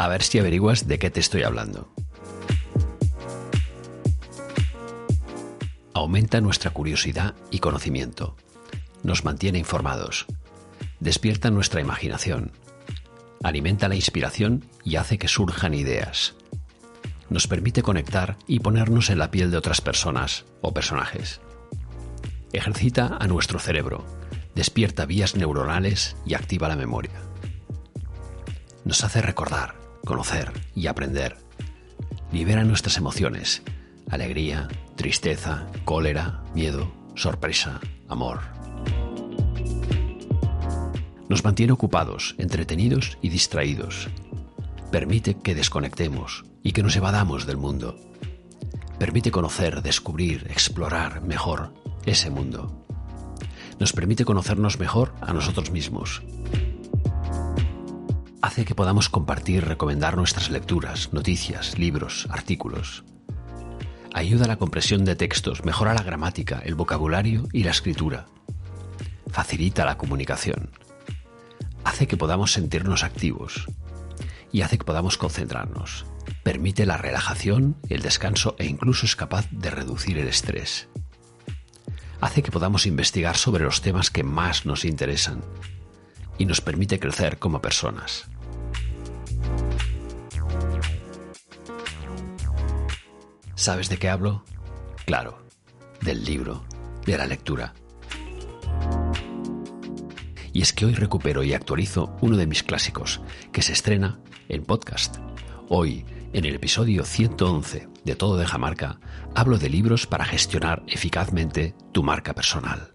A ver si averiguas de qué te estoy hablando. Aumenta nuestra curiosidad y conocimiento. Nos mantiene informados. Despierta nuestra imaginación. Alimenta la inspiración y hace que surjan ideas. Nos permite conectar y ponernos en la piel de otras personas o personajes. Ejercita a nuestro cerebro, despierta vías neuronales y activa la memoria. Nos hace recordar, conocer y aprender. Libera nuestras emociones, alegría, tristeza, cólera, miedo, sorpresa, amor. Nos mantiene ocupados, entretenidos y distraídos. Permite que desconectemos y que nos evadamos del mundo. Permite conocer, descubrir, explorar mejor ese mundo. Nos permite conocernos mejor a nosotros mismos hace que podamos compartir, recomendar nuestras lecturas, noticias, libros, artículos. Ayuda a la compresión de textos, mejora la gramática, el vocabulario y la escritura. Facilita la comunicación. Hace que podamos sentirnos activos y hace que podamos concentrarnos. Permite la relajación, el descanso e incluso es capaz de reducir el estrés. Hace que podamos investigar sobre los temas que más nos interesan y nos permite crecer como personas. ¿Sabes de qué hablo? Claro, del libro, de la lectura. Y es que hoy recupero y actualizo uno de mis clásicos, que se estrena en podcast. Hoy, en el episodio 111 de Todo de Marca, hablo de libros para gestionar eficazmente tu marca personal.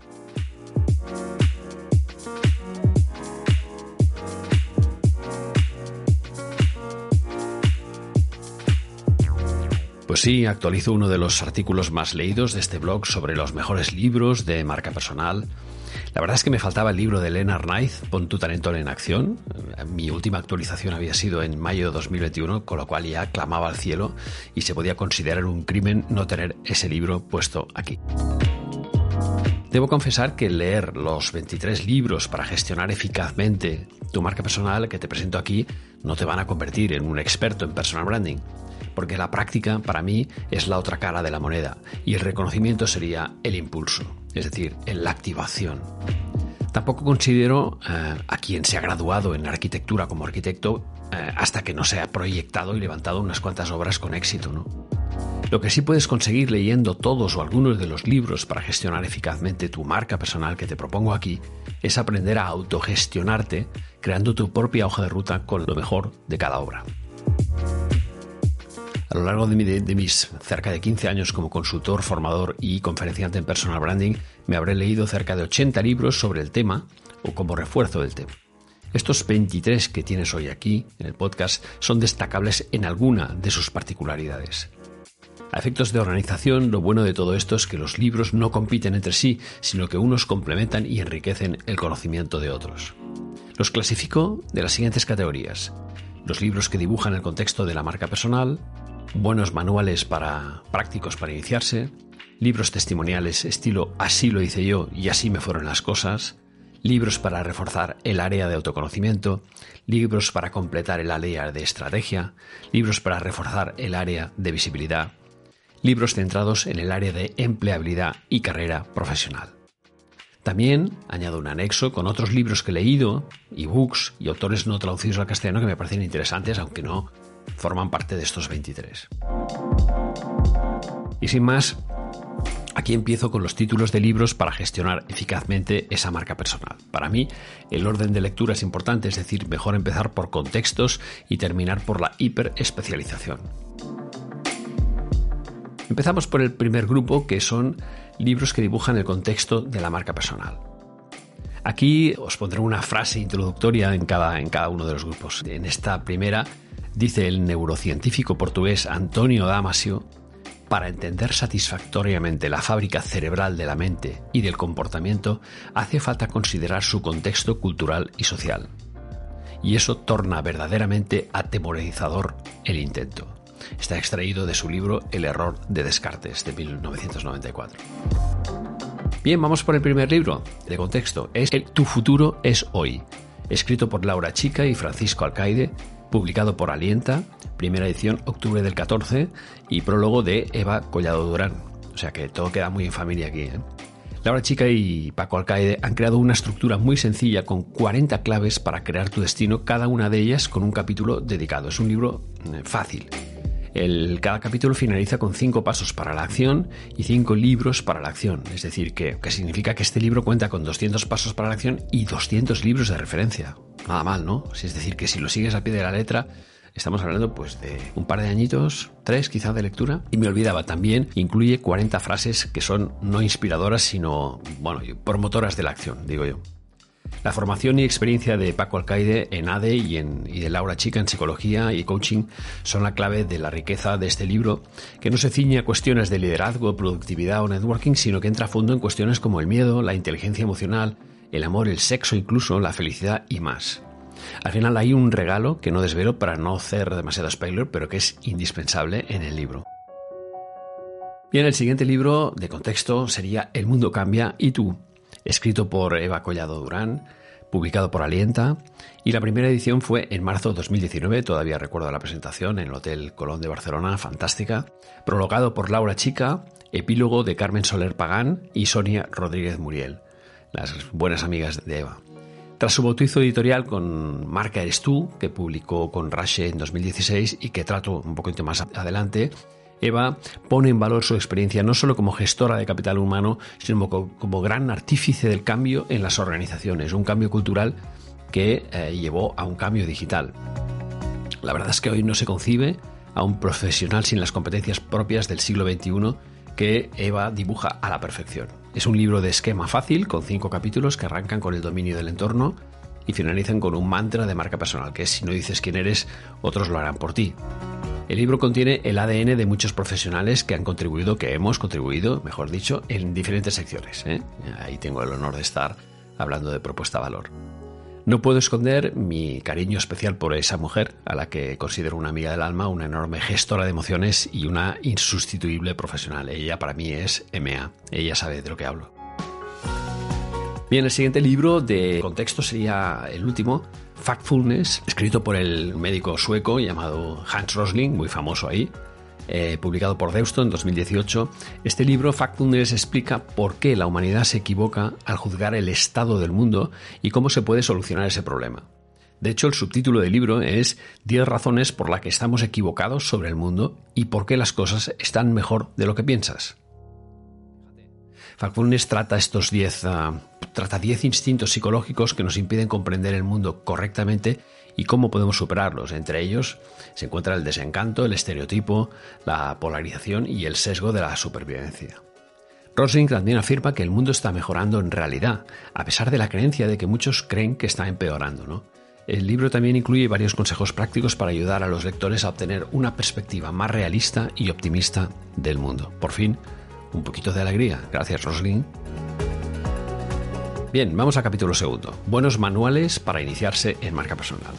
Pues sí, actualizo uno de los artículos más leídos de este blog sobre los mejores libros de marca personal. La verdad es que me faltaba el libro de Leonard Knight, Pon tu talento en acción. Mi última actualización había sido en mayo de 2021, con lo cual ya clamaba al cielo y se podía considerar un crimen no tener ese libro puesto aquí. Debo confesar que leer los 23 libros para gestionar eficazmente tu marca personal que te presento aquí no te van a convertir en un experto en personal branding porque la práctica para mí es la otra cara de la moneda y el reconocimiento sería el impulso, es decir, la activación. Tampoco considero eh, a quien se ha graduado en arquitectura como arquitecto eh, hasta que no se ha proyectado y levantado unas cuantas obras con éxito. ¿no? Lo que sí puedes conseguir leyendo todos o algunos de los libros para gestionar eficazmente tu marca personal que te propongo aquí es aprender a autogestionarte creando tu propia hoja de ruta con lo mejor de cada obra. A lo largo de, mis cerca de 15 años como consultor, formador y conferenciante en personal branding, me habré leído cerca de 80 libros sobre el tema o como refuerzo del tema. Estos 23 que tienes hoy aquí en el podcast son destacables en alguna de sus particularidades. A efectos de organización, lo bueno de todo esto es que los libros no compiten entre sí, sino que unos complementan y enriquecen el conocimiento de otros. Los clasifico de las siguientes categorías. Los libros que dibujan el contexto de la marca personal, buenos manuales para prácticos para iniciarse, libros testimoniales estilo así lo hice yo y así me fueron las cosas, libros para reforzar el área de autoconocimiento, libros para completar el área de estrategia, libros para reforzar el área de visibilidad, libros centrados en el área de empleabilidad y carrera profesional. También añado un anexo con otros libros que he leído, ebooks y autores no traducidos al castellano que me parecen interesantes, aunque no forman parte de estos 23. Y sin más, Aquí empiezo con los títulos de libros para gestionar eficazmente esa marca personal. Para mí, el orden de lectura es importante, es decir, mejor empezar por contextos y terminar por la hiperespecialización. Empezamos por el primer grupo, que son libros que dibujan el contexto de la marca personal. Aquí os pondré una frase introductoria en cada, en cada uno de los grupos. En esta primera dice el neurocientífico portugués Antonio Damasio, para entender satisfactoriamente la fábrica cerebral de la mente y del comportamiento, hace falta considerar su contexto cultural y social. Y eso torna verdaderamente atemorizador el intento. Está extraído de su libro El error de Descartes de 1994. Bien, vamos por el primer libro de contexto. Es el Tu futuro es hoy, escrito por Laura Chica y Francisco Alcaide, publicado por Alienta, primera edición octubre del 14 y prólogo de Eva Collado Durán. O sea que todo queda muy en familia aquí. ¿eh? Laura Chica y Paco Alcaide han creado una estructura muy sencilla con 40 claves para crear tu destino, cada una de ellas con un capítulo dedicado. Es un libro eh, fácil el, cada capítulo finaliza con cinco pasos para la acción y cinco libros para la acción. Es decir, que, que significa que este libro cuenta con 200 pasos para la acción y 200 libros de referencia. Nada mal, ¿no? Es decir, que si lo sigues a pie de la letra, Estamos hablando pues de un par de añitos, tres quizás de lectura. Y me olvidaba también, incluye 40 frases que son no inspiradoras, sino, bueno, promotoras de la acción, digo yo. La formación y experiencia de Paco Alcaide en ADE y, en, de Laura Chica en psicología y coaching son la clave de la riqueza de este libro, que no se ciñe a cuestiones de liderazgo, productividad o networking, sino que entra a fondo en cuestiones como el miedo, la inteligencia emocional, el amor, el sexo incluso, la felicidad y más. Al final hay un regalo que no desvelo para no hacer demasiado spoiler, pero que es indispensable en el libro. Bien, el siguiente libro de contexto sería El mundo cambia y tú, escrito por Eva Collado Durán, publicado por Alienta, y la primera edición fue en marzo de 2019, todavía recuerdo la presentación en el Hotel Colón de Barcelona, fantástica, prologado por Laura Chica, epílogo de Carmen Soler Pagán y Sonia Rodríguez Muriel, las buenas amigas de Eva. Tras su bautizo editorial con Marca Eres Tú, que publicó con Rashe en 2016 y que trato un poquito más adelante, Eva pone en valor su experiencia no solo como gestora de capital humano, sino como, gran artífice del cambio en las organizaciones, un cambio cultural que eh, llevó a un cambio digital. La verdad es que hoy no se concibe a un profesional sin las competencias propias del siglo XXI que Eva dibuja a la perfección. Es un libro de esquema fácil, con cinco capítulos que arrancan con el dominio del entorno y finalizan con un mantra de marca personal, que es si no dices quién eres, otros lo harán por ti. El libro contiene el ADN de muchos profesionales que han contribuido, que hemos contribuido, mejor dicho, en diferentes secciones. ¿eh? Ahí tengo el honor de estar hablando de propuesta valor. No puedo esconder mi cariño especial por esa mujer, a la que considero una amiga del alma, una enorme gestora de emociones y una insustituible profesional. Ella para mí es MA. Ella sabe de lo que hablo. Bien, el siguiente libro de contexto sería el último, Factfulness, escrito por el médico sueco llamado Hans Rosling, muy famoso ahí, eh, publicado por Deusto en 2018. Este libro, Factfulness, explica por qué la humanidad se equivoca al juzgar el estado del mundo y cómo se puede solucionar ese problema. De hecho, el subtítulo del libro es 10 razones por las que estamos equivocados sobre el mundo y por qué las cosas están mejor de lo que piensas. Factfulness trata estos 10 trata 10 instintos psicológicos que nos impiden comprender el mundo correctamente y cómo podemos superarlos. Entre ellos se encuentra el desencanto, el estereotipo, la polarización y el sesgo de la supervivencia. Rosling también afirma que el mundo está mejorando en realidad, a pesar de la creencia de que muchos creen que está empeorando. El libro también incluye varios consejos prácticos para ayudar a los lectores a obtener una perspectiva más realista y optimista del mundo. Por fin, un poquito de alegría. Gracias, Rosling. Bien, vamos al capítulo segundo. Buenos manuales para iniciarse en marca personal.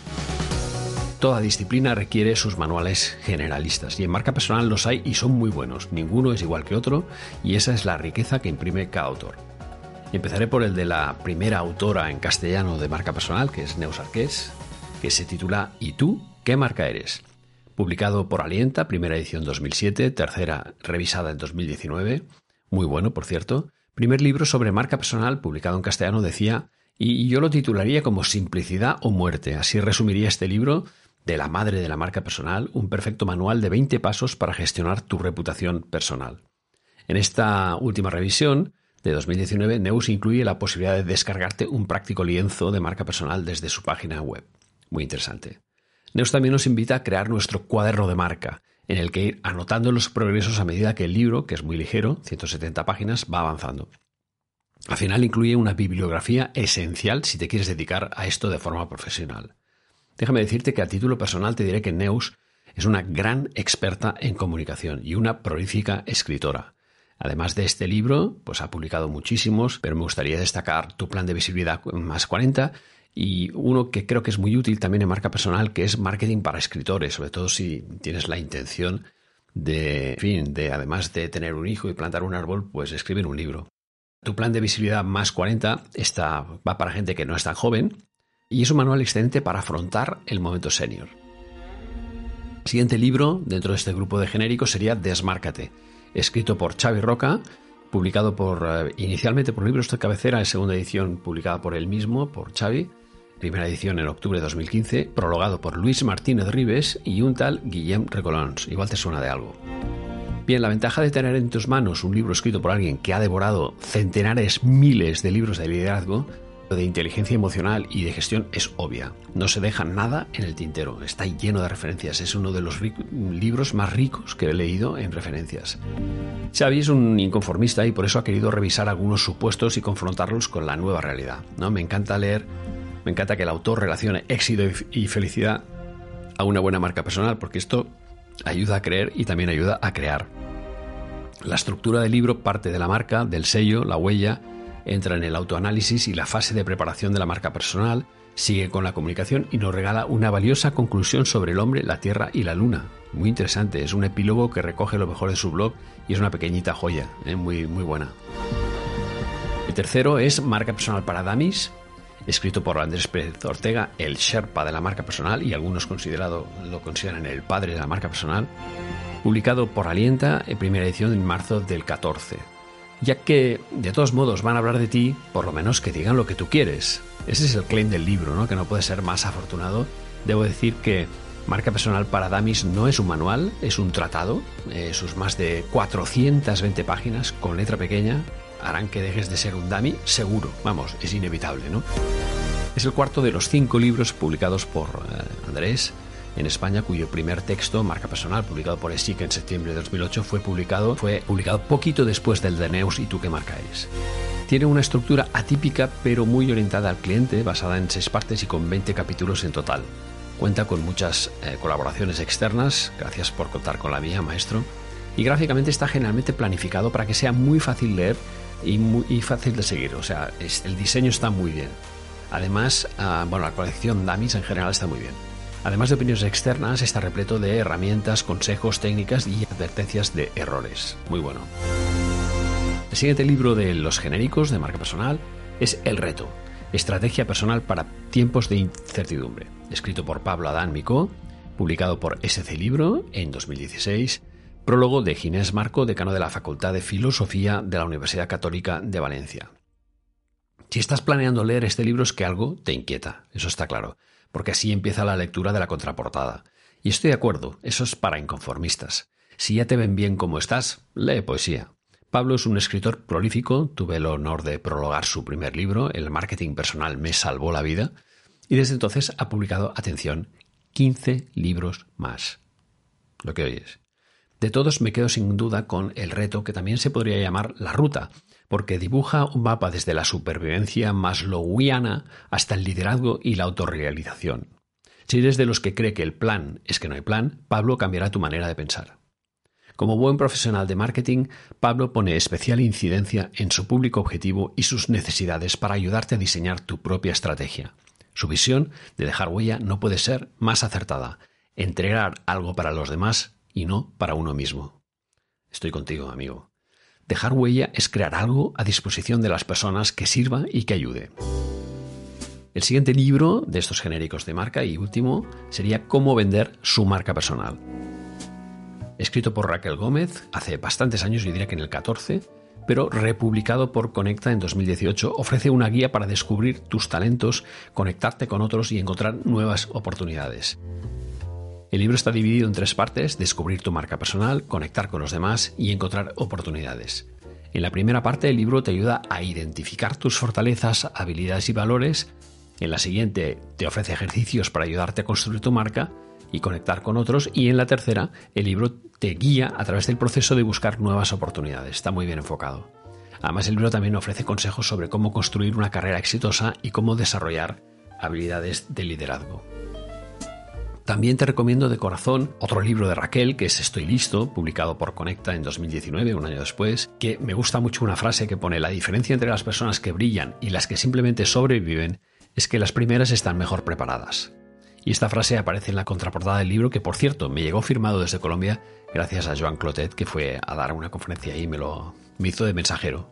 Toda disciplina requiere sus manuales generalistas y en marca personal los hay y son muy buenos. Ninguno es igual que otro y esa es la riqueza que imprime cada autor. Empezaré por el de la primera autora en castellano de marca personal, que es Neus Arqués, que se titula ¿Y tú qué marca eres? Publicado por Alienta, primera edición 2007, tercera revisada en 2019, muy bueno, por cierto, Primer libro sobre marca personal, publicado en castellano, decía, y yo lo titularía como Simplicidad o Muerte. Así resumiría este libro de la madre de la marca personal, un perfecto manual de 20 pasos para gestionar tu reputación personal. En esta última revisión de 2019, Neus incluye la posibilidad de descargarte un práctico lienzo de marca personal desde su página web. Muy interesante. Neus también nos invita a crear nuestro cuaderno de marca, en el que ir anotando los progresos a medida que el libro, que es muy ligero, 170 páginas, va avanzando. Al final incluye una bibliografía esencial si te quieres dedicar a esto de forma profesional. Déjame decirte que a título personal te diré que Neus es una gran experta en comunicación y una prolífica escritora. Además de este libro, pues ha publicado muchísimos, pero me gustaría destacar Tu plan de visibilidad más 40 y uno que creo que es muy útil también en marca personal, que es marketing para escritores, sobre todo si tienes la intención de, fin, de además de tener un hijo y plantar un árbol, pues escribir un libro. Tu plan de visibilidad más 40 está, va para gente que no es tan joven y es un manual excelente para afrontar el momento senior. El siguiente libro dentro de este grupo de genéricos sería Desmárcate, escrito por Xavi Roca, publicado por eh, inicialmente por Libros de Cabecera, en segunda edición publicada por él mismo, por Xavi, primera edición en octubre de 2015, prologado por Luis Martínez Rives y un tal Guillem Recolons. Igual te suena de algo. Bien, la ventaja de tener en tus manos un libro escrito por alguien que ha devorado centenares, miles de libros de liderazgo de inteligencia emocional y de gestión es obvia. No se deja nada en el tintero. Está lleno de referencias. Es uno de los libros más ricos que he leído en referencias. Xavi es un inconformista y por eso ha querido revisar algunos supuestos y confrontarlos con la nueva realidad. ¿no? Me encanta leer, me encanta que el autor relacione éxito y felicidad a una buena marca personal, porque esto ayuda a creer y también ayuda a crear. La estructura del libro parte de la marca, del sello, la huella, entra en el autoanálisis y la fase de preparación de la marca personal, sigue con la comunicación y nos regala una valiosa conclusión sobre el hombre, la tierra y la luna. Muy interesante, es un epílogo que recoge lo mejor de su blog y es una pequeñita joya, ¿eh? muy, muy buena. El tercero es Marca Personal para Damis, escrito por Andrés Pérez Ortega, el Sherpa de la marca personal y algunos considerado, lo consideran el padre de la marca personal, publicado por Alienta en primera edición en marzo del 14 ya que de todos modos van a hablar de ti, por lo menos que digan lo que tú quieres. Ese es el claim del libro, ¿no? que no puede ser más afortunado. Debo decir que Marca Personal para Damis no es un manual, es un tratado. Eh, sus más de 420 páginas con letra pequeña harán que dejes de ser un dummy seguro. Vamos, es inevitable, ¿no? Es el cuarto de los cinco libros publicados por eh, Andrés en España, cuyo primer texto, marca personal, publicado por ESIC en septiembre de 2008, fue publicado, fue publicado poquito después del de Neus y tú qué marca es. Tiene una estructura atípica pero muy orientada al cliente, basada en seis partes y con 20 capítulos en total. Cuenta con muchas eh, colaboraciones externas, gracias por contar con la mía, maestro, y gráficamente está generalmente planificado para que sea muy fácil leer y, muy, fácil de seguir, o sea, el diseño está muy bien. Además, ah, bueno, la colección Damis en general está muy bien. Además de opiniones externas, está repleto de herramientas, consejos, técnicas y advertencias de errores. Muy bueno. El siguiente libro de los genéricos de marca personal es El reto, estrategia personal para tiempos de incertidumbre, escrito por Pablo Adán Micó, publicado por SC Libro en 2016, prólogo de Ginés Marco, decano de la Facultad de Filosofía de la Universidad Católica de Valencia. Si estás planeando leer este libro es que algo te inquieta, eso está claro porque así empieza la lectura de la contraportada. Y estoy de acuerdo, eso es para inconformistas. Si ya te ven bien como estás, lee poesía. Pablo es un escritor prolífico, tuve el honor de prologar su primer libro, El marketing personal me salvó la vida, y desde entonces ha publicado, atención, 15 libros más. Lo que oyes. De todos me quedo sin duda con el reto que también se podría llamar la ruta, porque dibuja un mapa desde la supervivencia maslowiana hasta el liderazgo y la autorrealización. Si eres de los que cree que el plan es que no hay plan, Pablo cambiará tu manera de pensar. Como buen profesional de marketing, Pablo pone especial incidencia en su público objetivo y sus necesidades para ayudarte a diseñar tu propia estrategia. Su visión de dejar huella no puede ser más acertada, entregar algo para los demás y no para uno mismo. Estoy contigo, amigo. Dejar huella es crear algo a disposición de las personas que sirva y que ayude. El siguiente libro de estos genéricos de marca y último sería Cómo vender su marca personal. Escrito por Raquel Gómez hace bastantes años, yo diría que en el 14, pero republicado por Conecta en 2018, ofrece una guía para descubrir tus talentos, conectarte con otros y encontrar nuevas oportunidades. El libro está dividido en tres partes, descubrir tu marca personal, conectar con los demás y encontrar oportunidades. En la primera parte el libro te ayuda a identificar tus fortalezas, habilidades y valores. En la siguiente te ofrece ejercicios para ayudarte a construir tu marca. y conectar con otros. Y en la tercera, el libro te guía a través del proceso de buscar nuevas oportunidades. Está muy bien enfocado. Además, el libro también ofrece consejos sobre cómo construir una carrera exitosa y cómo desarrollar habilidades de liderazgo. También te recomiendo de corazón otro libro de Raquel, que es Estoy listo, publicado por Conecta en 2019, un año después, que me gusta mucho una frase que pone la diferencia entre las personas que brillan y las que simplemente sobreviven es que las primeras están mejor preparadas. Y esta frase aparece en la contraportada del libro, que por cierto me llegó firmado desde Colombia gracias a Joan Clotet, que fue a dar una conferencia y me lo me hizo de mensajero.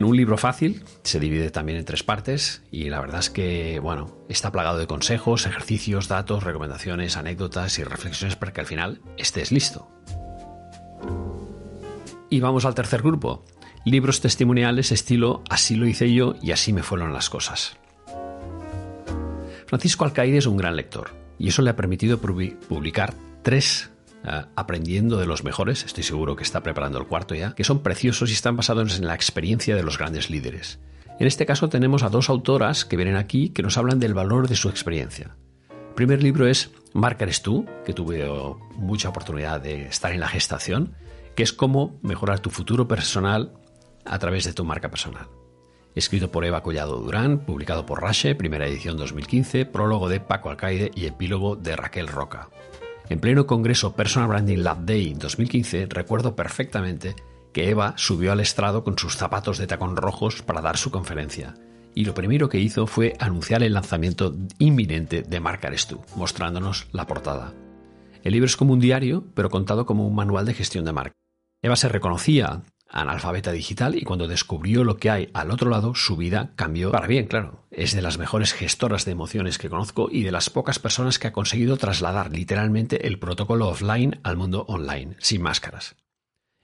Un libro fácil, se divide también en tres partes y la verdad es que, bueno, está plagado de consejos, ejercicios, datos, recomendaciones, anécdotas y reflexiones para que al final estés listo. Y vamos al tercer grupo, libros testimoniales estilo Así lo hice yo y así me fueron las cosas. Francisco Alcaide es un gran lector y eso le ha permitido publicar tres aprendiendo de los mejores, estoy seguro que está preparando el cuarto ya, que son preciosos y están basados en la experiencia de los grandes líderes. En este caso tenemos a dos autoras que vienen aquí que nos hablan del valor de su experiencia. El primer libro es Marca eres tú, que tuve mucha oportunidad de estar en la gestación, que es cómo mejorar tu futuro personal a través de tu marca personal escrito por Eva Collado Durán, publicado por Rache, primera edición 2015, prólogo de Paco Alcaide y epílogo de Raquel Roca. En pleno congreso Personal Branding Lab Day 2015 recuerdo perfectamente que Eva subió al estrado con sus zapatos de tacón rojos para dar su conferencia, y lo primero que hizo fue anunciar el lanzamiento inminente de Marca Eres Tú, mostrándonos la portada. El libro es como un diario, pero contado como un manual de gestión de marca. Eva se reconocía analfabeta digital y cuando descubrió lo que hay al otro lado, su vida cambió para bien, claro. Es de las mejores gestoras de emociones que conozco y de las pocas personas que ha conseguido trasladar literalmente el protocolo offline al mundo online, sin máscaras.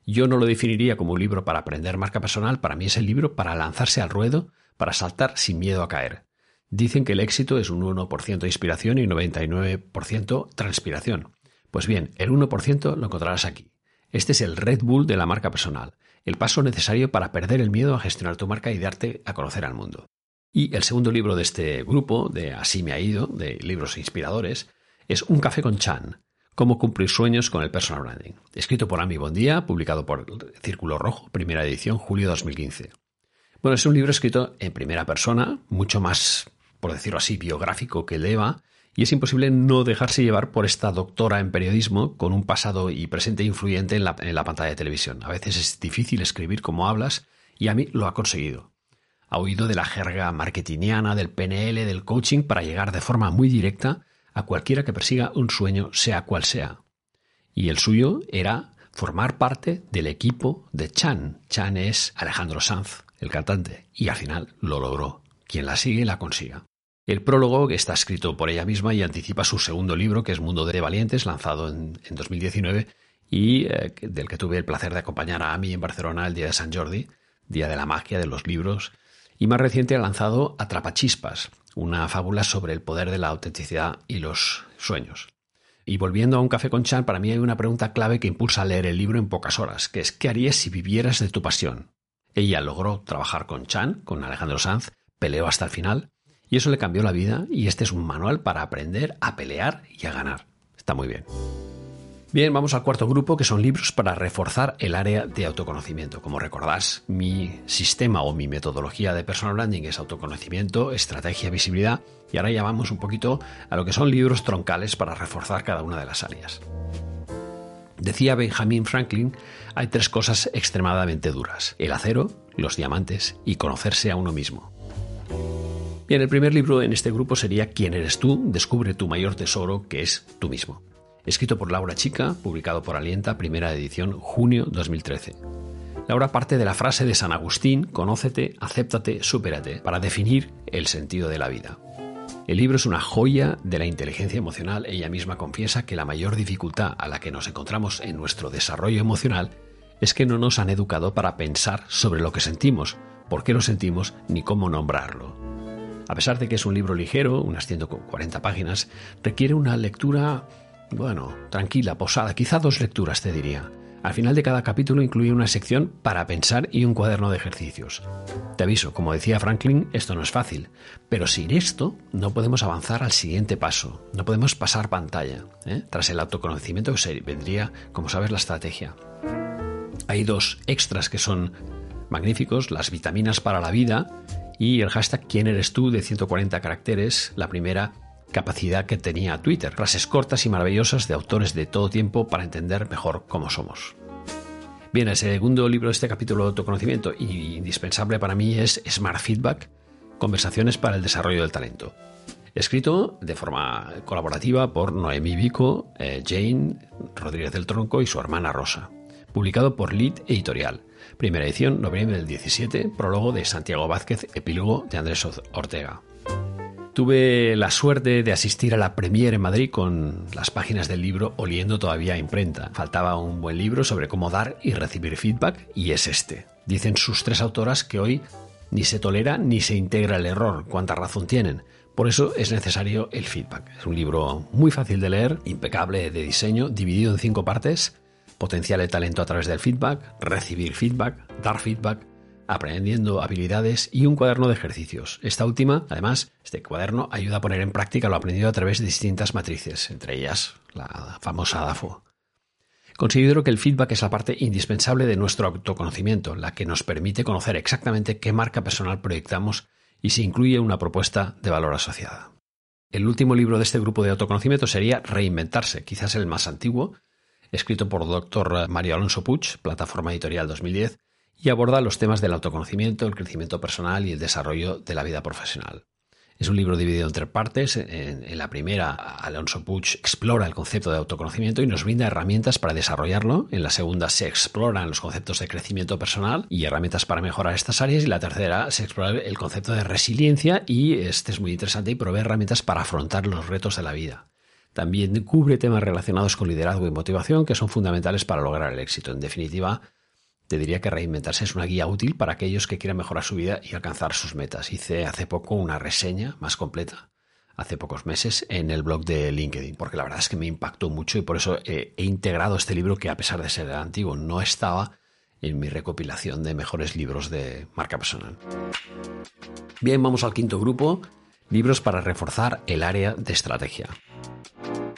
Yo no lo definiría como un libro para aprender marca personal, para mí es el libro para lanzarse al ruedo, para saltar sin miedo a caer. Dicen que el éxito es un 1% inspiración y 99% transpiración. Pues bien, el 1% lo encontrarás aquí. Este es el Red Bull de la marca personal el paso necesario para perder el miedo a gestionar tu marca y darte a conocer al mundo. Y el segundo libro de este grupo, de Así me ha ido, de libros inspiradores, es Un café con Chan, Cómo cumplir sueños con el personal branding, escrito por Ami Bondía, publicado por Círculo Rojo, primera edición, julio 2015. Bueno, es un libro escrito en primera persona, mucho más, por decirlo así, biográfico que el de Eva, y es imposible no dejarse llevar por esta doctora en periodismo con un pasado y presente influyente en la, pantalla de televisión. A veces es difícil escribir como hablas y a mí lo ha conseguido. Ha oído de la jerga marketingiana, del PNL, del coaching para llegar de forma muy directa a cualquiera que persiga un sueño, sea cual sea. Y el suyo era formar parte del equipo de Chan. Chan es Alejandro Sanz, el cantante, y al final lo logró. Quien la sigue la consiga. El prólogo está escrito por ella misma y anticipa su segundo libro, que es Mundo de Valientes, lanzado en, 2019 y eh, del que tuve el placer de acompañar a Ami en Barcelona el día de San Jordi, día de la magia de los libros. Y más reciente ha lanzado Atrapachispas, una fábula sobre el poder de la autenticidad y los sueños. Y volviendo a un café con Chan, para mí hay una pregunta clave que impulsa a leer el libro en pocas horas, que es ¿qué harías si vivieras de tu pasión? Ella logró trabajar con Chan, con Alejandro Sanz, peleó hasta el final, y eso le cambió la vida y este es un manual para aprender a pelear y a ganar. Está muy bien. Bien, vamos al cuarto grupo, que son libros para reforzar el área de autoconocimiento. Como recordás, mi sistema o mi metodología de personal branding es autoconocimiento, estrategia, visibilidad, y ahora ya vamos un poquito a lo que son libros troncales para reforzar cada una de las áreas. Decía Benjamin Franklin, hay tres cosas extremadamente duras, el acero, los diamantes y conocerse a uno mismo. Bien, el primer libro en este grupo sería ¿Quién eres tú? Descubre tu mayor tesoro, que es tú mismo. Escrito por Laura Chica, publicado por Alienta, primera edición, junio 2013. Laura parte de la frase de San Agustín, conócete, acéptate, supérate, para definir el sentido de la vida. El libro es una joya de la inteligencia emocional. Ella misma confiesa que la mayor dificultad a la que nos encontramos en nuestro desarrollo emocional es que no nos han educado para pensar sobre lo que sentimos, por qué lo sentimos ni cómo nombrarlo. A pesar de que es un libro ligero, unas 140 páginas, requiere una lectura, bueno, tranquila, posada, quizá dos lecturas te diría. Al final de cada capítulo incluye una sección para pensar y un cuaderno de ejercicios. Te aviso, como decía Franklin, esto no es fácil, pero sin esto no podemos avanzar al siguiente paso, no podemos pasar pantalla. ¿eh? Tras el autoconocimiento se vendría, como sabes, la estrategia. Hay dos extras que son magníficos, las vitaminas para la vida y el hashtag quién eres tú de 140 caracteres, la primera capacidad que tenía Twitter, frases cortas y maravillosas de autores de todo tiempo para entender mejor cómo somos. Bien, el segundo libro de este capítulo de autoconocimiento y indispensable para mí es Smart Feedback, Conversaciones para el Desarrollo del Talento. Escrito de forma colaborativa por Noemi Vico, eh, Jane Rodríguez del Tronco y su hermana Rosa. Publicado por Lead Editorial. Primera edición, noviembre del 17, prólogo de Santiago Vázquez, epílogo de Andrés Ortega. Tuve la suerte de asistir a la premiere en Madrid con las páginas del libro oliendo todavía a imprenta. Faltaba un buen libro sobre cómo dar y recibir feedback y es este. Dicen sus tres autoras que hoy ni se tolera ni se integra el error. ¿Cuánta razón tienen? Por eso es necesario el feedback. Es un libro muy fácil de leer, impecable de diseño, dividido en cinco partes. Potenciar el talento a través del feedback, recibir feedback, dar feedback, aprendiendo habilidades y un cuaderno de ejercicios. Esta última, además, este cuaderno ayuda a poner en práctica lo aprendido a través de distintas matrices, entre ellas la famosa DAFO. Considero que el feedback es la parte indispensable de nuestro autoconocimiento, la que nos permite conocer exactamente qué marca personal proyectamos y si incluye una propuesta de valor asociada. El último libro de este grupo de autoconocimiento sería Reinventarse, quizás el más antiguo, escrito por Dr. Mario Alonso Puig, plataforma editorial 2010, y aborda los temas del autoconocimiento, el crecimiento personal y el desarrollo de la vida profesional. Es un libro dividido en tres partes. En, la primera, Alonso Puig explora el concepto de autoconocimiento y nos brinda herramientas para desarrollarlo. En la segunda, se exploran los conceptos de crecimiento personal y herramientas para mejorar estas áreas. Y la tercera, se explora el concepto de resiliencia y este es muy interesante y provee herramientas para afrontar los retos de la vida. También cubre temas relacionados con liderazgo y motivación que son fundamentales para lograr el éxito. En definitiva, te diría que reinventarse es una guía útil para aquellos que quieran mejorar su vida y alcanzar sus metas. Hice hace poco una reseña más completa, hace pocos meses, en el blog de LinkedIn, porque la verdad es que me impactó mucho y por eso he, integrado este libro que a pesar de ser antiguo no estaba en mi recopilación de mejores libros de marca personal. Bien, vamos al quinto grupo, libros para reforzar el área de estrategia.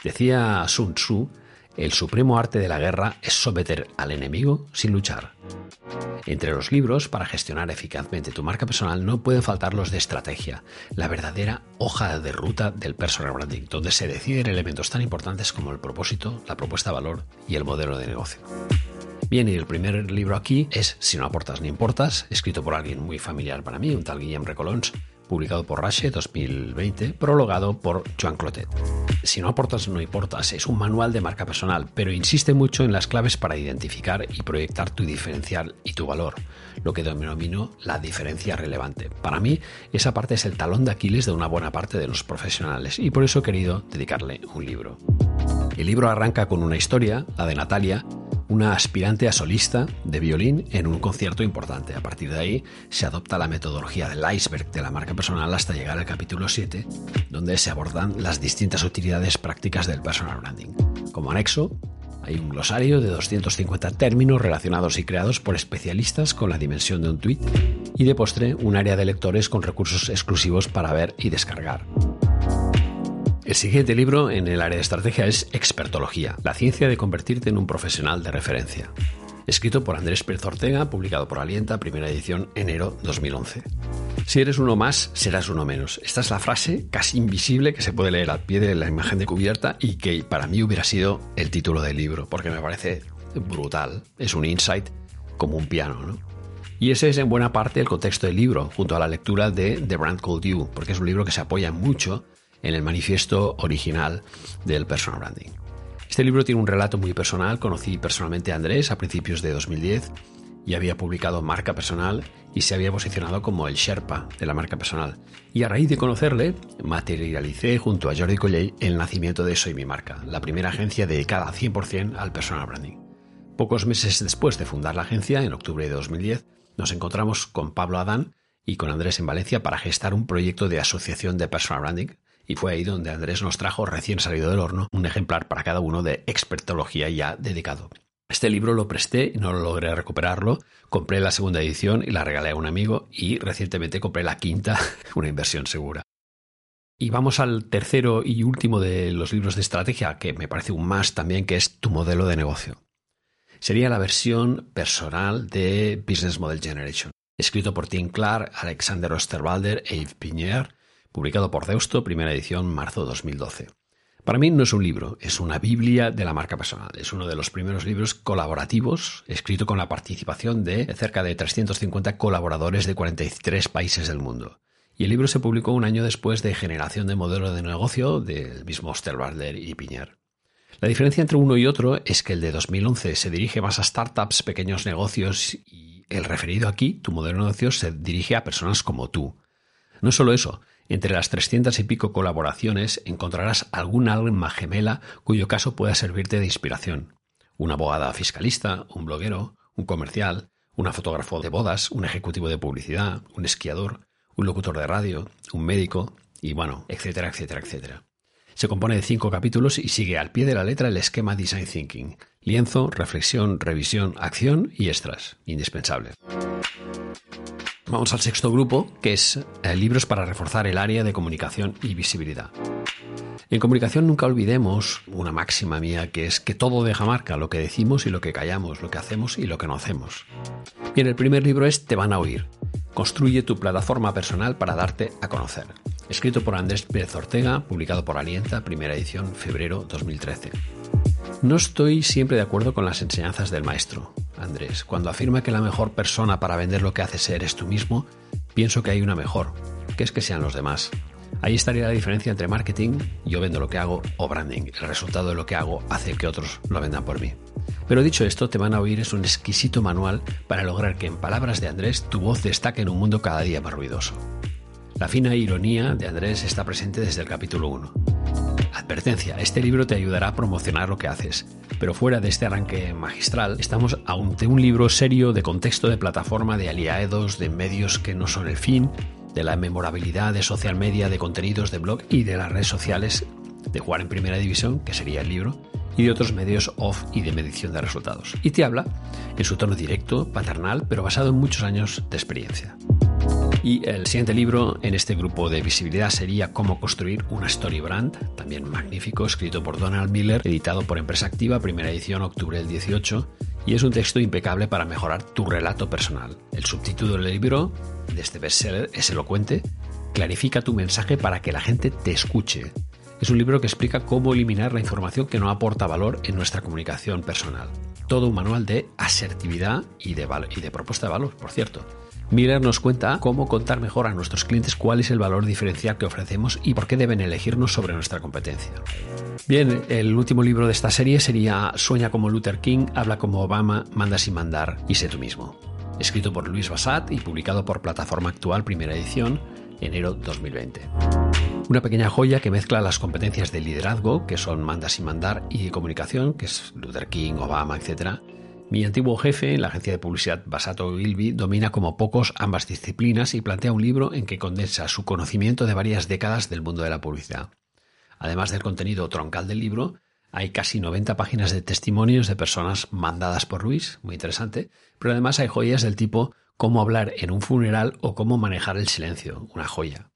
Decía Sun Tzu el supremo arte de la guerra es someter al enemigo sin luchar. Entre los libros para gestionar eficazmente tu marca personal no pueden faltar los de estrategia, la verdadera hoja de ruta del personal branding, donde se deciden elementos tan importantes como el propósito, la propuesta de valor y el modelo de negocio. Bien, y el primer libro aquí es Si no aportas ni importas, escrito por alguien muy familiar para mí, un tal Guillem Recolons, publicado por Rache 2020, prologado por Joan Clotet. Si no aportas, no importas, es un manual de marca personal, pero insiste mucho en las claves para identificar y proyectar tu diferencial y tu valor, lo que denomino la diferencia relevante. Para mí, esa parte es el talón de Aquiles de una buena parte de los profesionales y por eso he querido dedicarle un libro. El libro arranca con una historia, la de Natalia, una aspirante a solista de violín en un concierto importante. A partir de ahí se adopta la metodología del iceberg de la marca personal hasta llegar al capítulo 7, donde se abordan las distintas utilidades prácticas del personal branding. Como anexo, hay un glosario de 250 términos relacionados y creados por especialistas con la dimensión de un tweet y de postre un área de lectores con recursos exclusivos para ver y descargar. El siguiente libro en el área de estrategia es Expertología, la ciencia de convertirte en un profesional de referencia. Escrito por Andrés Pérez Ortega, publicado por Alienta, primera edición, enero 2011. Si eres uno más, serás uno menos. Esta es la frase casi invisible que se puede leer al pie de la imagen de cubierta y que para mí hubiera sido el título del libro, porque me parece brutal. Es un insight como un piano, ¿no? Y ese es en buena parte el contexto del libro, junto a la lectura de The Brand Called You, porque es un libro que se apoya mucho en el manifiesto original del personal branding. Este libro tiene un relato muy personal. Conocí personalmente a Andrés a principios de 2010 y había publicado Marca Personal y se había posicionado como el Sherpa de la marca personal. Y a raíz de conocerle, materialicé junto a Jordi Colley el nacimiento de Soy mi marca, la primera agencia dedicada 100% al personal branding. Pocos meses después de fundar la agencia, en octubre de 2010, nos encontramos con Pablo Adán y con Andrés en Valencia para gestar un proyecto de asociación de personal branding y fue ahí donde Andrés nos trajo recién salido del horno un ejemplar para cada uno de expertología ya dedicado. Este libro lo presté no lo logré recuperarlo. Compré la segunda edición y la regalé a un amigo y recientemente compré la quinta, una inversión segura. Y vamos al tercero y último de los libros de estrategia, que me parece un más también, que es Tu modelo de negocio. Sería la versión personal de Business Model Generation, escrito por Tim Clark, Alexander Osterwalder e Yves Pinier, publicado por Deusto, primera edición, marzo 2012. Para mí no es un libro, es una Biblia de la marca personal. Es uno de los primeros libros colaborativos, escrito con la participación de cerca de 350 colaboradores de 43 países del mundo. Y el libro se publicó un año después de Generación de Modelo de Negocio del mismo Osterwalder y Piñer. La diferencia entre uno y otro es que el de 2011 se dirige más a startups, pequeños negocios y el referido aquí, tu modelo de negocio, se dirige a personas como tú. No solo eso, entre las trescientas y pico colaboraciones encontrarás algún alma gemela cuyo caso pueda servirte de inspiración. Una abogada fiscalista, un bloguero, un comercial, una fotógrafo de bodas, un ejecutivo de publicidad, un esquiador, un locutor de radio, un médico y bueno, etcétera, etcétera, etcétera. Se compone de cinco capítulos y sigue al pie de la letra el esquema Design Thinking. Lienzo, reflexión, revisión, acción y extras. Indispensable. Vamos al sexto grupo, que es eh, libros para reforzar el área de comunicación y visibilidad. En comunicación nunca olvidemos una máxima mía que es que todo deja marca, lo que decimos y lo que callamos, lo que hacemos y lo que no hacemos. Bien, el primer libro es Te van a oír. Construye tu plataforma personal para darte a conocer. Escrito por Andrés Pérez Ortega, publicado por Alienta, primera edición, febrero 2013. No estoy siempre de acuerdo con las enseñanzas del maestro, Andrés. Cuando afirma que la mejor persona para vender lo que haces eres tú mismo, pienso que hay una mejor, que es que sean los demás. Ahí estaría la diferencia entre marketing, yo vendo lo que hago, o branding. El resultado de lo que hago hace que otros lo vendan por mí. Pero dicho esto, te van a oír es un exquisito manual para lograr que, en palabras de Andrés, tu voz destaque en un mundo cada día más ruidoso. La fina ironía de Andrés está presente desde el capítulo 1. Advertencia, este libro te ayudará a promocionar lo que haces, pero fuera de este arranque magistral, estamos ante un libro serio de contexto de plataforma, de aliados, de medios que no son el fin, de la memorabilidad de social media, de contenidos de blog y de las redes sociales, de jugar en primera división, que sería el libro, y de otros medios off y de medición de resultados. Y te habla en su tono directo, paternal, pero basado en muchos años de experiencia. Y el siguiente libro en este grupo de visibilidad sería Cómo construir una story brand, también magnífico, escrito por Donald Miller, editado por Empresa Activa, primera edición, octubre del 18, y es un texto impecable para mejorar tu relato personal. El subtítulo del libro de este bestseller es elocuente, clarifica tu mensaje para que la gente te escuche. Es un libro que explica cómo eliminar la información que no aporta valor en nuestra comunicación personal. Todo un manual de asertividad y de, y de propuesta de valor, por cierto. Miller nos cuenta cómo contar mejor a nuestros clientes cuál es el valor diferencial que ofrecemos y por qué deben elegirnos sobre nuestra competencia. Bien, el último libro de esta serie sería Sueña como Luther King, habla como Obama, manda sin mandar y sé tú mismo. Escrito por Luis Bassat y publicado por Plataforma Actual, primera edición, enero 2020. Una pequeña joya que mezcla las competencias de liderazgo, que son manda sin mandar, y de comunicación, que es Luther King, Obama, etc., mi antiguo jefe la agencia de publicidad Basato Gilby domina como pocos ambas disciplinas y plantea un libro en que condensa su conocimiento de varias décadas del mundo de la publicidad. Además del contenido troncal del libro, hay casi 90 páginas de testimonios de personas mandadas por Luis, muy interesante, pero además hay joyas del tipo cómo hablar en un funeral o cómo manejar el silencio, una joya.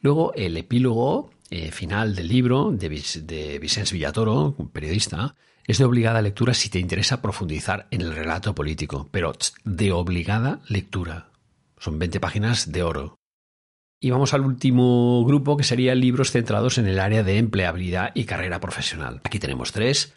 Luego el epílogo eh, final del libro de, de Vicente Villatoro, un periodista, es de obligada lectura si te interesa profundizar en el relato político, pero de obligada lectura. Son 20 páginas de oro. Y vamos al último grupo que sería libros centrados en el área de empleabilidad y carrera profesional. Aquí tenemos tres.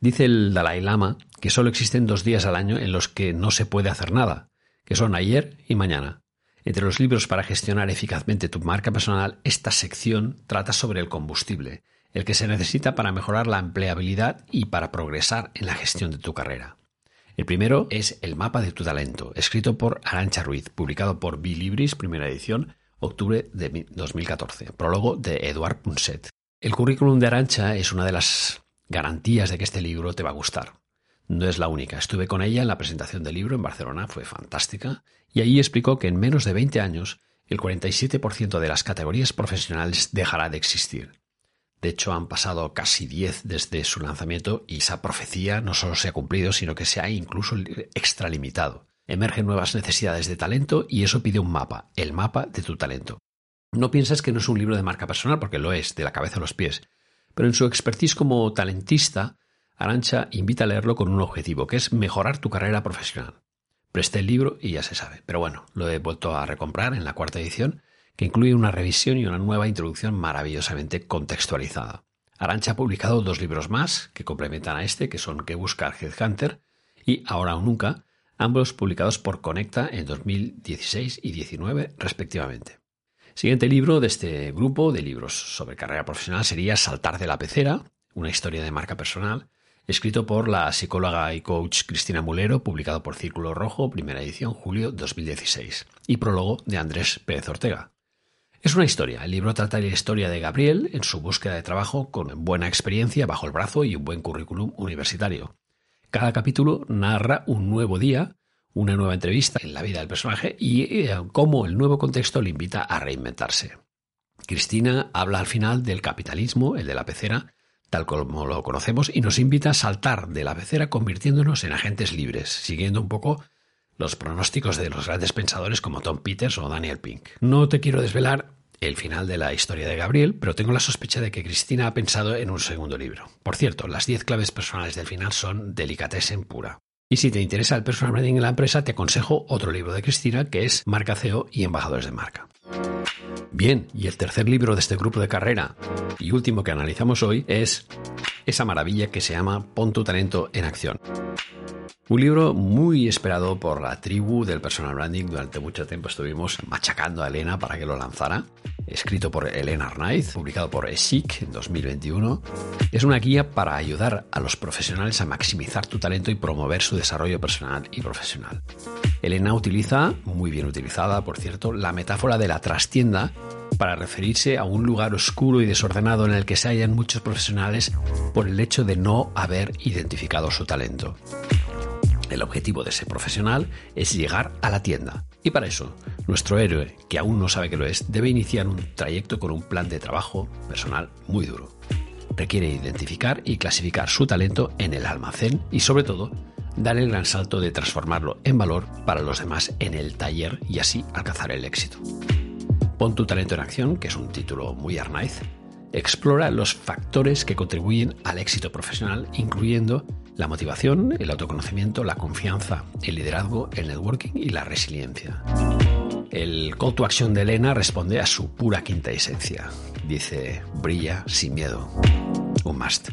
Dice el Dalai Lama que solo existen dos días al año en los que no se puede hacer nada, que son ayer y mañana. Entre los libros para gestionar eficazmente tu marca personal, esta sección trata sobre el combustible, el que se necesita para mejorar la empleabilidad y para progresar en la gestión de tu carrera. El primero es El mapa de tu talento, escrito por Arancha Ruiz, publicado por Bilibris, primera edición, octubre de 2014, prólogo de Eduard Punset. El currículum de Arancha es una de las garantías de que este libro te va a gustar. No es la única. Estuve con ella en la presentación del libro en Barcelona, fue fantástica, y allí explicó que en menos de 20 años el 47% de las categorías profesionales dejará de existir. De hecho, han pasado casi 10 desde su lanzamiento y esa profecía no solo se ha cumplido, sino que se ha incluso extralimitado. Emergen nuevas necesidades de talento y eso pide un mapa, el mapa de tu talento. No piensas que no es un libro de marca personal, porque lo es, de la cabeza a los pies, pero en su expertise como talentista, Arancha invita a leerlo con un objetivo, que es mejorar tu carrera profesional. Presté el libro y ya se sabe, pero bueno, lo he vuelto a recomprar en la cuarta edición que incluye una revisión y una nueva introducción maravillosamente contextualizada. Arancha ha publicado dos libros más que complementan a este, que son Que buscar Headhunter y Ahora o Nunca, ambos publicados por Conecta en 2016 y 2019 respectivamente. Siguiente libro de este grupo de libros sobre carrera profesional sería Saltar de la pecera, una historia de marca personal, escrito por la psicóloga y coach Cristina Mulero, publicado por Círculo Rojo, primera edición, julio 2016, y prólogo de Andrés Pérez Ortega. Es una historia. El libro trata la historia de Gabriel en su búsqueda de trabajo con buena experiencia bajo el brazo y un buen currículum universitario. Cada capítulo narra un nuevo día, una nueva entrevista en la vida del personaje y eh, cómo el nuevo contexto le invita a reinventarse. Cristina habla al final del capitalismo, el de la pecera, tal como lo conocemos, y nos invita a saltar de la pecera convirtiéndonos en agentes libres, siguiendo un poco los pronósticos de los grandes pensadores como Tom Peters o Daniel Pink. No te quiero desvelar el final de la historia de Gabriel, pero tengo la sospecha de que Cristina ha pensado en un segundo libro. Por cierto, las 10 claves personales del final son en pura. Y si te interesa el personal branding en la empresa, te aconsejo otro libro de Cristina que es Marca CEO y Embajadores de Marca. Bien, y el tercer libro de este grupo de carrera y último que analizamos hoy es esa maravilla que se llama Pon tu talento en acción. Un libro muy esperado por la tribu del personal branding. Durante mucho tiempo estuvimos machacando a Elena para que lo lanzara. Escrito por Elena Arnaiz, publicado por ESIC en 2021. Es una guía para ayudar a los profesionales a maximizar tu talento y promover su desarrollo personal y profesional. Elena utiliza, muy bien utilizada por cierto, la metáfora de la trastienda para referirse a un lugar oscuro y desordenado en el que se hallan muchos profesionales por el hecho de no haber identificado su talento. El objetivo de ese profesional es llegar a la tienda. Y para eso, nuestro héroe, que aún no sabe que lo es, debe iniciar un trayecto con un plan de trabajo personal muy duro. Requiere identificar y clasificar su talento en el almacén y sobre todo, dar el gran salto de transformarlo en valor para los demás en el taller y así alcanzar el éxito. Pon tu talento en acción, que es un título muy Arnaiz, explora los factores que contribuyen al éxito profesional, incluyendo la motivación, el autoconocimiento, la confianza, el liderazgo, el networking y la resiliencia. El call to action de Elena responde a su pura quinta esencia. Dice, brilla sin miedo. Un must.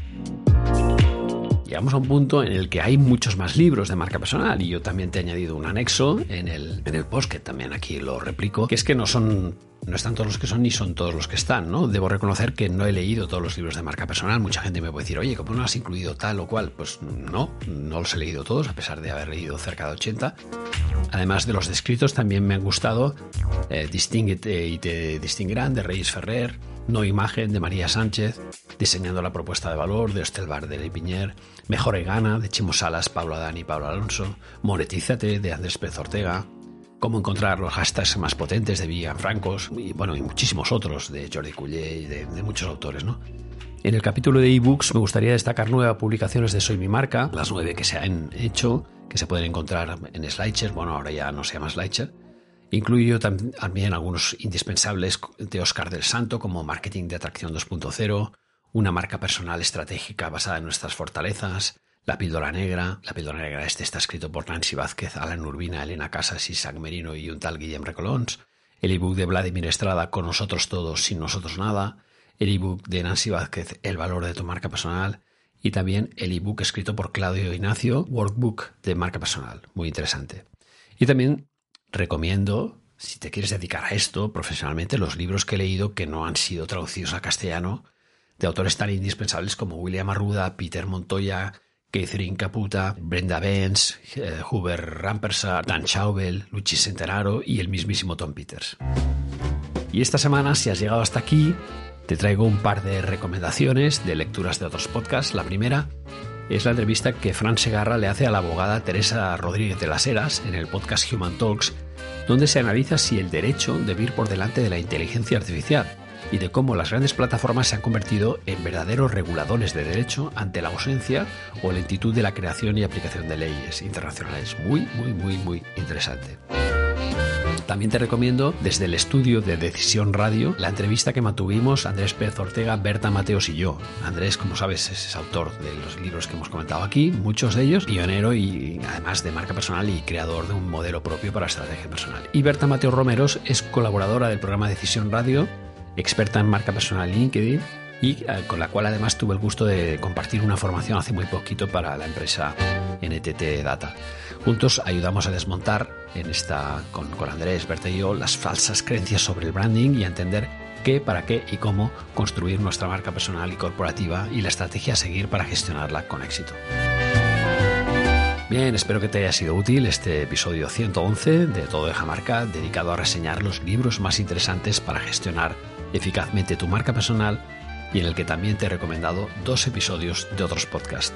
Llegamos a un punto en el que hay muchos más libros de marca personal y yo también te he añadido un anexo en el, en el post que también aquí lo replico, que es que no son no están todos los que son ni son todos los que están, ¿no? Debo reconocer que no he leído todos los libros de marca personal. Mucha gente me puede decir, oye, ¿cómo no has incluido tal o cual? Pues no, no los he leído todos, a pesar de haber leído cerca de 80. Además de los descritos, también me han gustado eh, Distinguete y te distinguirán de Reyes Ferrer, No Imagen de María Sánchez, Diseñando la propuesta de valor de Estelbar de Le Piñer, Mejor y Gana de Chimo Salas, Pablo Adán y Pablo Alonso, Monetízate de Andrés Pérez Ortega, cómo encontrar los hashtags más potentes de Vivian Francos y bueno, y muchísimos otros de Jordi Cullé y de, muchos autores, ¿no? En el capítulo de ebooks me gustaría destacar nueve publicaciones de Soy mi marca, las nueve que se han hecho, que se pueden encontrar en Slideshare, bueno, ahora ya no se llama Slideshare. Incluyo también algunos indispensables de Oscar del Santo, como Marketing de Atracción 2.0, una marca personal estratégica basada en nuestras fortalezas, la píldora negra, la píldora negra este está escrito por Nancy Vázquez, Alan Urbina, Elena Casas, Isaac Merino y un tal Guillem Recolons, el ebook de Vladimir Estrada, Con nosotros todos, sin nosotros nada, el ebook de Nancy Vázquez, El valor de tu marca personal, y también el ebook escrito por Claudio Ignacio, Workbook de marca personal, muy interesante. Y también recomiendo, si te quieres dedicar a esto profesionalmente, los libros que he leído que no han sido traducidos al castellano, de autores tan indispensables como William Arruda, Peter Montoya, Catherine Caputa, Brenda Benz, eh, Hubert Rampersar, Dan Schaubel, Luchi Centenaro y el mismísimo Tom Peters. Y esta semana, si has llegado hasta aquí, te traigo un par de recomendaciones de lecturas de otros podcasts. La primera es la entrevista que Fran Segarra le hace a la abogada Teresa Rodríguez de las Heras en el podcast Human Talks, donde se analiza si el derecho debe ir por delante de la inteligencia artificial y de cómo las grandes plataformas se han convertido en verdaderos reguladores de derecho ante la ausencia o lentitud de la creación y aplicación de leyes internacionales. Muy, muy, muy, muy interesante. También te recomiendo desde el estudio de Decisión Radio la entrevista que mantuvimos Andrés Pérez Ortega, Berta Mateos y yo. Andrés, como sabes, es autor de los libros que hemos comentado aquí, muchos de ellos, pionero y además de marca personal y creador de un modelo propio para estrategia personal. Y Berta Mateos Romeros es colaboradora del programa Decisión Radio, experta en marca personal LinkedIn y eh, con la cual además tuve el gusto de compartir una formación hace muy poquito para la empresa NTT Data. Juntos ayudamos a desmontar en esta, con, con Andrés, Berta y yo, las falsas creencias sobre el branding y a entender qué, para qué y cómo construir nuestra marca personal y corporativa y la estrategia a seguir para gestionarla con éxito. Bien, espero que te haya sido útil este episodio 111 de Todo de Marca, dedicado a reseñar los libros más interesantes para gestionar eficazmente tu marca personal y en el que también te he recomendado dos episodios de otros podcasts.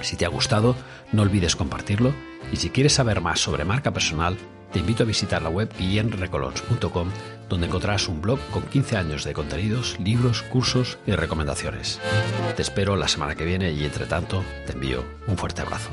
Si te ha gustado, no olvides compartirlo y si quieres saber más sobre marca personal, te invito a visitar la web guillenrecolons.com donde encontrarás un blog con 15 años de contenidos, libros, cursos y recomendaciones. Te espero la semana que viene y entre tanto te envío un fuerte abrazo.